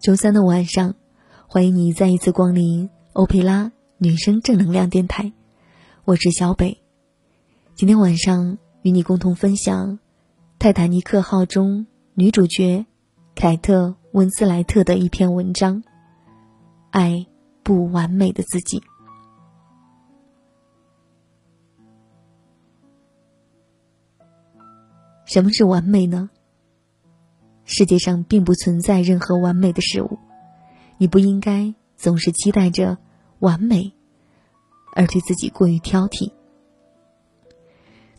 周三的晚上，欢迎你再一次光临欧佩拉女生正能量电台，我是小北。今天晚上与你共同分享《泰坦尼克号》中女主角凯特·温斯莱特的一篇文章：爱不完美的自己。什么是完美呢？世界上并不存在任何完美的事物，你不应该总是期待着完美，而对自己过于挑剔。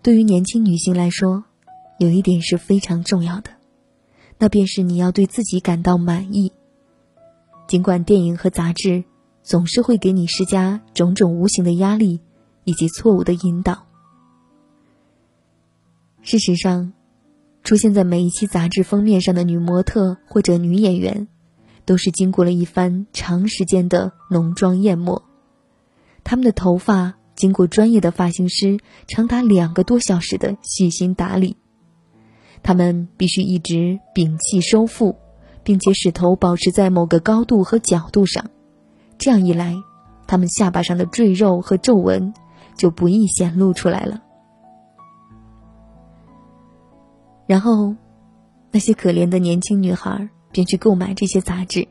对于年轻女性来说，有一点是非常重要的，那便是你要对自己感到满意。尽管电影和杂志总是会给你施加种种无形的压力以及错误的引导，事实上。出现在每一期杂志封面上的女模特或者女演员，都是经过了一番长时间的浓妆艳抹，她们的头发经过专业的发型师长达两个多小时的细心打理，她们必须一直屏气收腹，并且使头保持在某个高度和角度上，这样一来，她们下巴上的赘肉和皱纹就不易显露出来了。然后，那些可怜的年轻女孩便去购买这些杂志，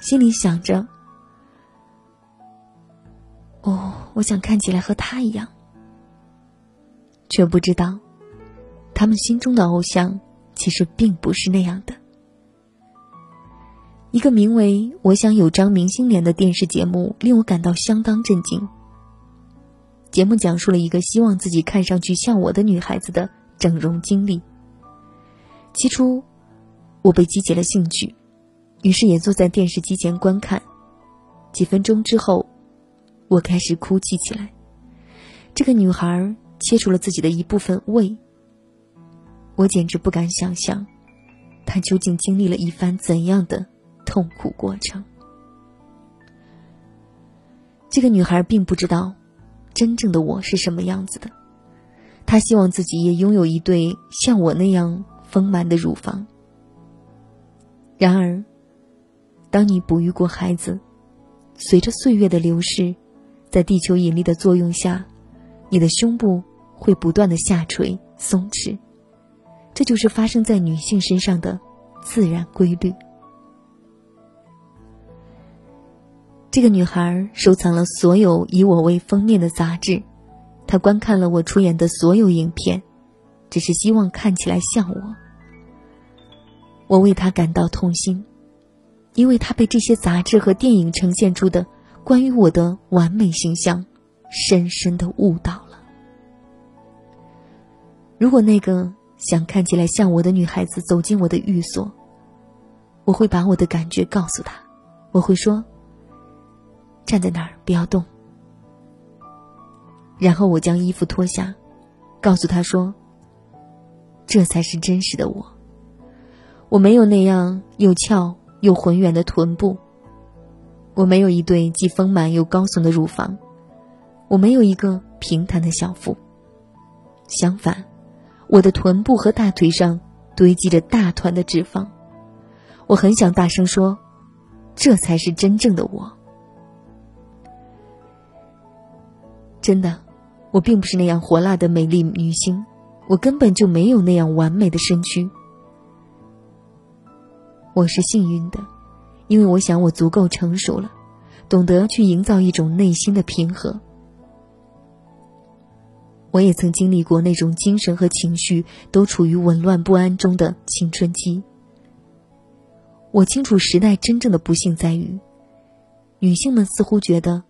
心里想着：“哦，我想看起来和他一样。”却不知道，他们心中的偶像其实并不是那样的。一个名为《我想有张明星脸》的电视节目令我感到相当震惊。节目讲述了一个希望自己看上去像我的女孩子的整容经历。起初，我被激起了兴趣，于是也坐在电视机前观看。几分钟之后，我开始哭泣起来。这个女孩切除了自己的一部分胃，我简直不敢想象，她究竟经历了一番怎样的痛苦过程。这个女孩并不知道，真正的我是什么样子的。她希望自己也拥有一对像我那样。丰满的乳房。然而，当你哺育过孩子，随着岁月的流逝，在地球引力的作用下，你的胸部会不断的下垂、松弛，这就是发生在女性身上的自然规律。这个女孩收藏了所有以我为封面的杂志，她观看了我出演的所有影片。只是希望看起来像我。我为他感到痛心，因为他被这些杂志和电影呈现出的关于我的完美形象深深的误导了。如果那个想看起来像我的女孩子走进我的寓所，我会把我的感觉告诉她，我会说：“站在那儿，不要动。”然后我将衣服脱下，告诉她说。这才是真实的我。我没有那样又翘又浑圆的臀部，我没有一对既丰满又高耸的乳房，我没有一个平坦的小腹。相反，我的臀部和大腿上堆积着大团的脂肪。我很想大声说：“这才是真正的我。”真的，我并不是那样火辣的美丽女星。我根本就没有那样完美的身躯。我是幸运的，因为我想我足够成熟了，懂得去营造一种内心的平和。我也曾经历过那种精神和情绪都处于紊乱不安中的青春期。我清楚时代真正的不幸在于，女性们似乎觉得，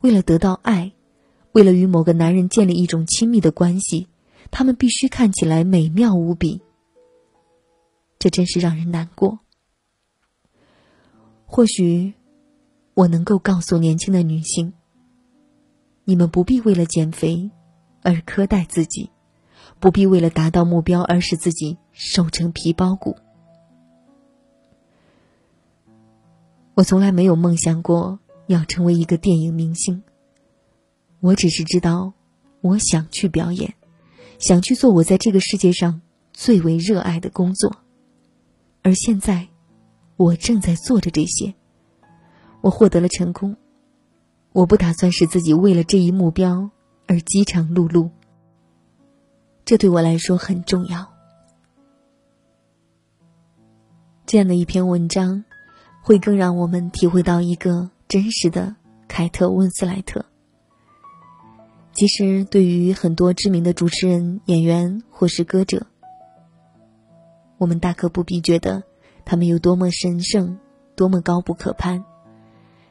为了得到爱，为了与某个男人建立一种亲密的关系。他们必须看起来美妙无比，这真是让人难过。或许，我能够告诉年轻的女性：你们不必为了减肥而苛待自己，不必为了达到目标而使自己瘦成皮包骨。我从来没有梦想过要成为一个电影明星，我只是知道，我想去表演。想去做我在这个世界上最为热爱的工作，而现在，我正在做着这些。我获得了成功。我不打算使自己为了这一目标而饥肠辘辘。这对我来说很重要。这样的一篇文章，会更让我们体会到一个真实的凯特·温斯莱特。其实，对于很多知名的主持人、演员或是歌者，我们大可不必觉得他们有多么神圣、多么高不可攀。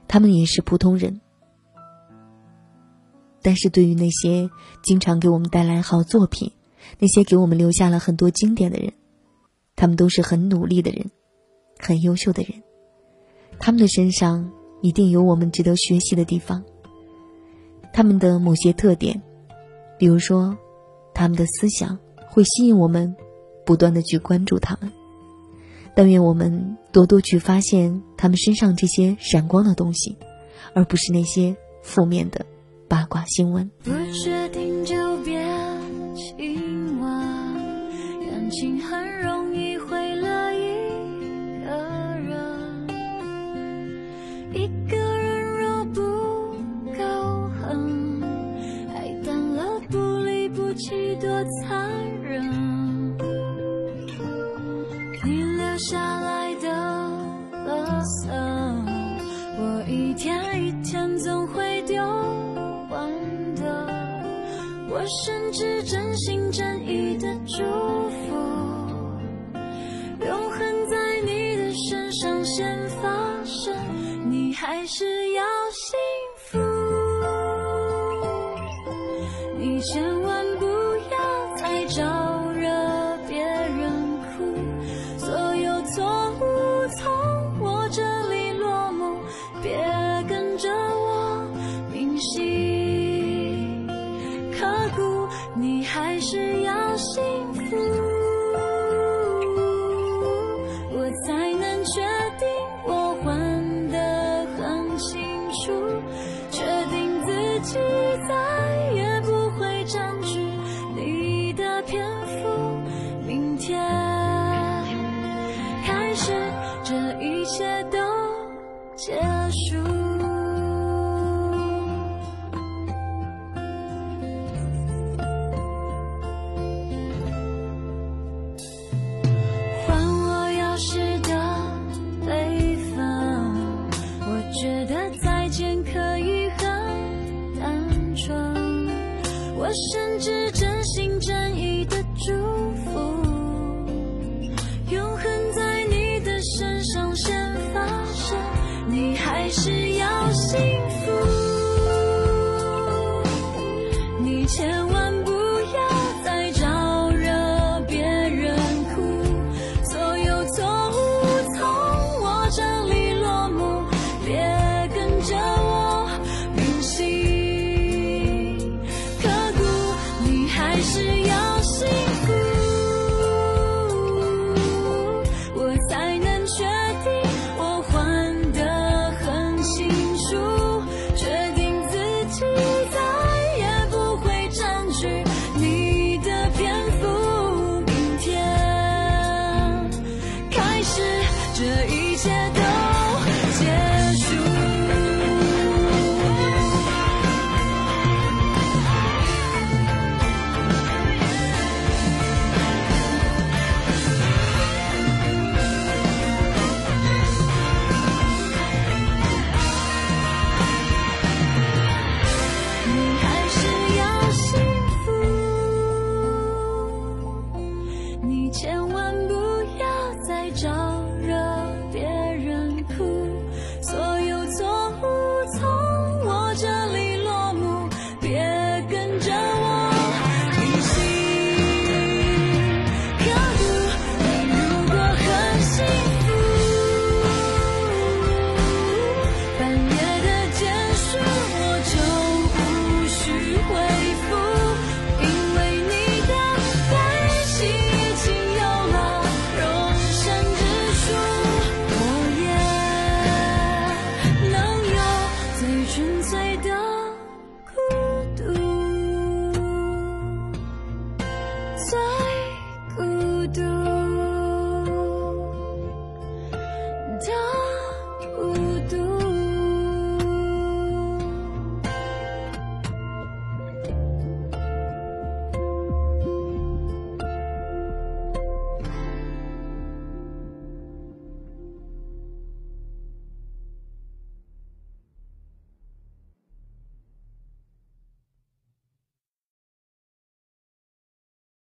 他们也是普通人。但是对于那些经常给我们带来好作品、那些给我们留下了很多经典的人，他们都是很努力的人，很优秀的人。他们的身上一定有我们值得学习的地方。他们的某些特点，比如说，他们的思想会吸引我们，不断的去关注他们。但愿我们多多去发现他们身上这些闪光的东西，而不是那些负面的。八卦新闻。残忍。你留下来的垃圾，我一天一天总会丢。我甚至真心真意的祝福，永恒在你的身上先发生，你还是心刻骨。你还是要幸福，我才能确定我还得很清楚，确定自己再也不会占据你的篇幅。一切都